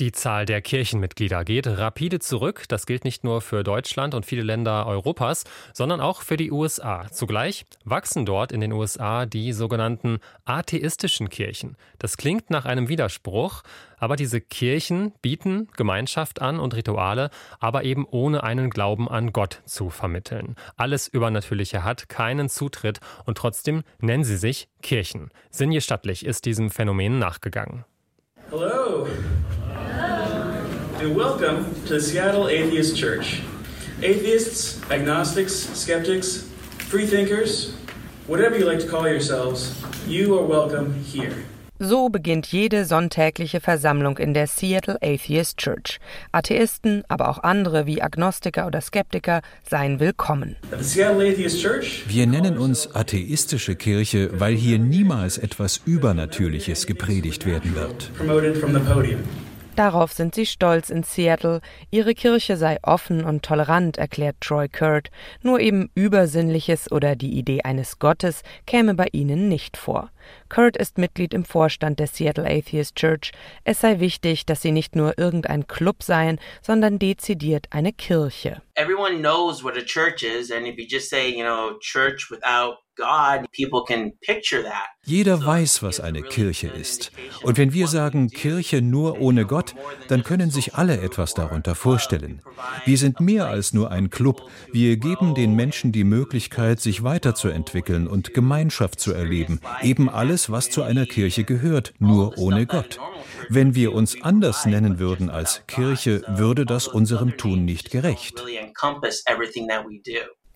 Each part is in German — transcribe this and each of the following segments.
Die Zahl der Kirchenmitglieder geht rapide zurück. Das gilt nicht nur für Deutschland und viele Länder Europas, sondern auch für die USA. Zugleich wachsen dort in den USA die sogenannten atheistischen Kirchen. Das klingt nach einem Widerspruch, aber diese Kirchen bieten Gemeinschaft an und Rituale, aber eben ohne einen Glauben an Gott zu vermitteln. Alles Übernatürliche hat keinen Zutritt und trotzdem nennen sie sich Kirchen. Sinje Stattlich ist diesem Phänomen nachgegangen. Hello. And welcome to the Seattle Atheist Church. Atheists, agnostics, skeptics, freethinkers, whatever you like to call yourselves, you are welcome here. So beginnt jede sonntägliche Versammlung in der Seattle Atheist Church. Atheisten, aber auch andere wie Agnostiker oder Skeptiker seien willkommen. Wir nennen uns atheistische Kirche, weil hier niemals etwas Übernatürliches gepredigt werden wird. Darauf sind sie stolz in Seattle. Ihre Kirche sei offen und tolerant, erklärt Troy Kurt. Nur eben Übersinnliches oder die Idee eines Gottes käme bei ihnen nicht vor. Kurt ist Mitglied im Vorstand der Seattle Atheist Church. Es sei wichtig, dass sie nicht nur irgendein Club seien, sondern dezidiert eine Kirche. Everyone knows what a church is and if you just say, you know, church without jeder weiß, was eine Kirche ist. Und wenn wir sagen Kirche nur ohne Gott, dann können sich alle etwas darunter vorstellen. Wir sind mehr als nur ein Club. Wir geben den Menschen die Möglichkeit, sich weiterzuentwickeln und Gemeinschaft zu erleben. Eben alles, was zu einer Kirche gehört, nur ohne Gott. Wenn wir uns anders nennen würden als Kirche, würde das unserem Tun nicht gerecht.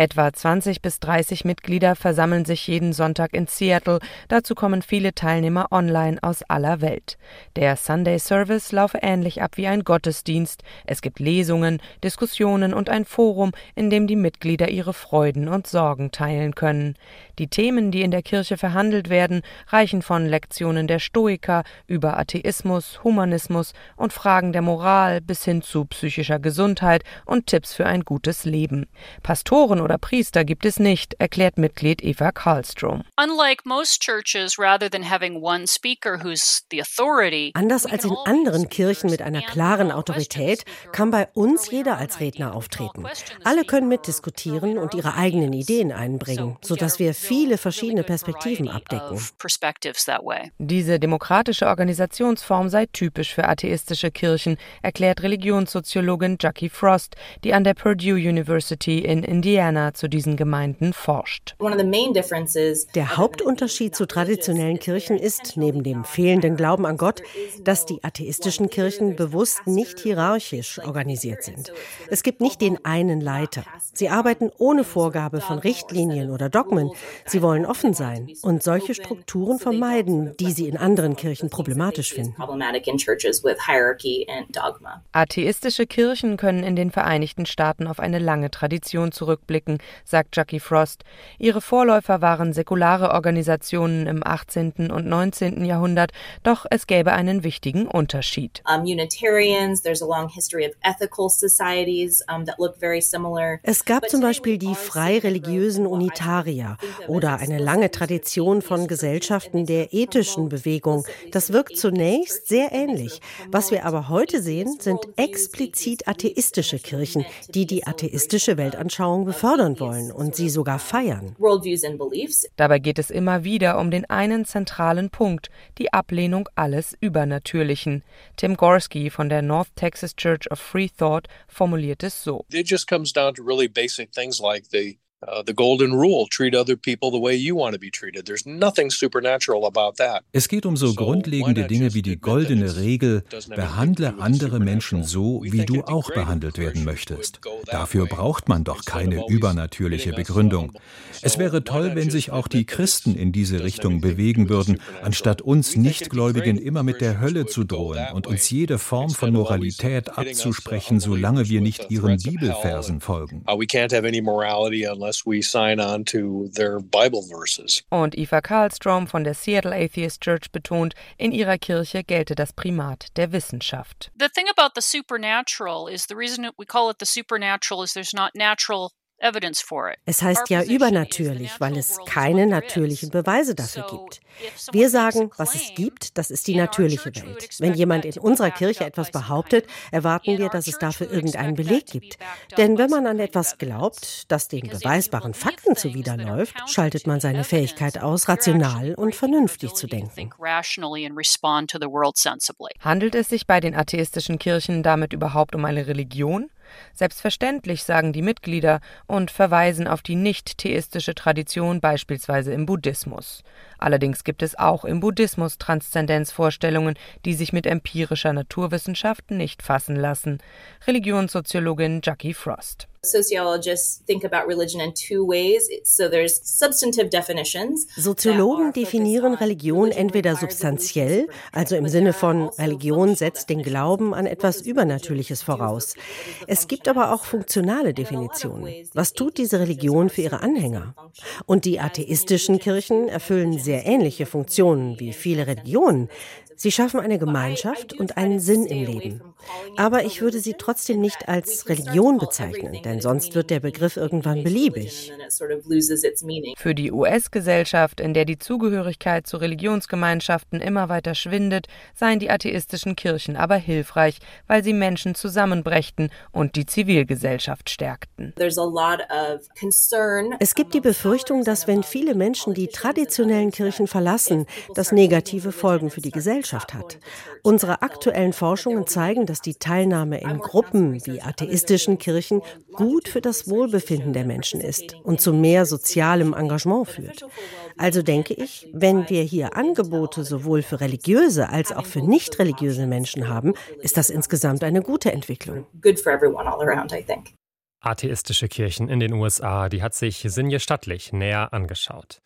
Etwa 20 bis 30 Mitglieder versammeln sich jeden Sonntag in Seattle. Dazu kommen viele Teilnehmer online aus aller Welt. Der Sunday Service laufe ähnlich ab wie ein Gottesdienst. Es gibt Lesungen, Diskussionen und ein Forum, in dem die Mitglieder ihre Freuden und Sorgen teilen können. Die Themen, die in der Kirche verhandelt werden, reichen von Lektionen der Stoiker über Atheismus, Humanismus und Fragen der Moral bis hin zu psychischer Gesundheit und Tipps für ein gutes Leben. Pastoren oder Priester gibt es nicht, erklärt Mitglied Eva Karlstrom. Anders als in anderen Kirchen mit einer klaren Autorität kann bei uns jeder als Redner auftreten. Alle können mitdiskutieren und ihre eigenen Ideen einbringen, sodass wir viele verschiedene Perspektiven abdecken. Diese demokratische Organisationsform sei typisch für atheistische Kirchen, erklärt Religionssoziologin Jackie Frost, die an der Purdue University in Indiana Indiana zu diesen Gemeinden forscht. Der Hauptunterschied zu traditionellen Kirchen ist, neben dem fehlenden Glauben an Gott, dass die atheistischen Kirchen bewusst nicht hierarchisch organisiert sind. Es gibt nicht den einen Leiter. Sie arbeiten ohne Vorgabe von Richtlinien oder Dogmen. Sie wollen offen sein und solche Strukturen vermeiden, die sie in anderen Kirchen problematisch finden. Atheistische Kirchen können in den Vereinigten Staaten auf eine lange Tradition zurückblicken wirken, sagt Jackie Frost. Ihre Vorläufer waren säkulare Organisationen im 18. und 19. Jahrhundert, doch es gäbe einen wichtigen Unterschied. Es gab zum Beispiel die freireligiösen Unitarier oder eine lange Tradition von Gesellschaften der ethischen Bewegung. Das wirkt zunächst sehr ähnlich. Was wir aber heute sehen, sind explizit atheistische Kirchen, die die atheistische Weltanschauung befördern fördern wollen und sie sogar feiern. Dabei geht es immer wieder um den einen zentralen Punkt, die Ablehnung alles Übernatürlichen. Tim Gorski von der North Texas Church of Free Thought formuliert es so. It just comes down to really basic things like the Uh, the golden rule treat other people the way you want to be treated. There's nothing supernatural about that. Es geht um so grundlegende Dinge wie die goldene Regel, behandle andere Menschen so, wie du auch behandelt werden möchtest. Dafür braucht man doch keine übernatürliche Begründung. Es wäre toll, wenn sich auch die Christen in diese Richtung bewegen würden, anstatt uns Nichtgläubigen immer mit der Hölle zu drohen und uns jede Form von Moralität abzusprechen, solange wir nicht ihren Bibelversen folgen. Uh, we can't have any morality unless unless we sign on to their Bible verses. Und Eva Karlstrom von der Seattle Atheist Church betont, in ihrer Kirche gelte das Primat der Wissenschaft. The thing about the supernatural is the reason we call it the supernatural is there's not natural Es heißt ja übernatürlich, weil es keine natürlichen Beweise dafür gibt. Wir sagen, was es gibt, das ist die natürliche Welt. Wenn jemand in unserer Kirche etwas behauptet, erwarten wir, dass es dafür irgendeinen Beleg gibt. Denn wenn man an etwas glaubt, das den beweisbaren Fakten zuwiderläuft, schaltet man seine Fähigkeit aus, rational und vernünftig zu denken. Handelt es sich bei den atheistischen Kirchen damit überhaupt um eine Religion? Selbstverständlich, sagen die Mitglieder und verweisen auf die nicht-theistische Tradition beispielsweise im Buddhismus. Allerdings gibt es auch im Buddhismus Transzendenzvorstellungen, die sich mit empirischer Naturwissenschaft nicht fassen lassen. Religionssoziologin Jackie Frost. Sociologists think about religion in two ways. So there's substantive definitions. Soziologen definieren Religion entweder substanziell, also im Sinne von Religion setzt den Glauben an etwas Übernatürliches voraus. Es gibt aber auch funktionale Definitionen. Was tut diese Religion für ihre Anhänger? Und die atheistischen Kirchen erfüllen sehr ähnliche Funktionen wie viele Religionen. Sie schaffen eine Gemeinschaft und einen Sinn im Leben. Aber ich würde sie trotzdem nicht als Religion bezeichnen, denn sonst wird der Begriff irgendwann beliebig. Für die US-Gesellschaft, in der die Zugehörigkeit zu Religionsgemeinschaften immer weiter schwindet, seien die atheistischen Kirchen aber hilfreich, weil sie Menschen zusammenbrächten und die Zivilgesellschaft stärkten. Es gibt die Befürchtung, dass wenn viele Menschen die traditionellen Kirchen verlassen, das negative Folgen für die Gesellschaft Gesellschaft hat. Unsere aktuellen Forschungen zeigen, dass die Teilnahme in Gruppen wie atheistischen Kirchen gut für das Wohlbefinden der Menschen ist und zu mehr sozialem Engagement führt. Also denke ich, wenn wir hier Angebote sowohl für religiöse als auch für nicht religiöse Menschen haben, ist das insgesamt eine gute Entwicklung. Atheistische Kirchen in den USA, die hat sich Sinje Stattlich näher angeschaut.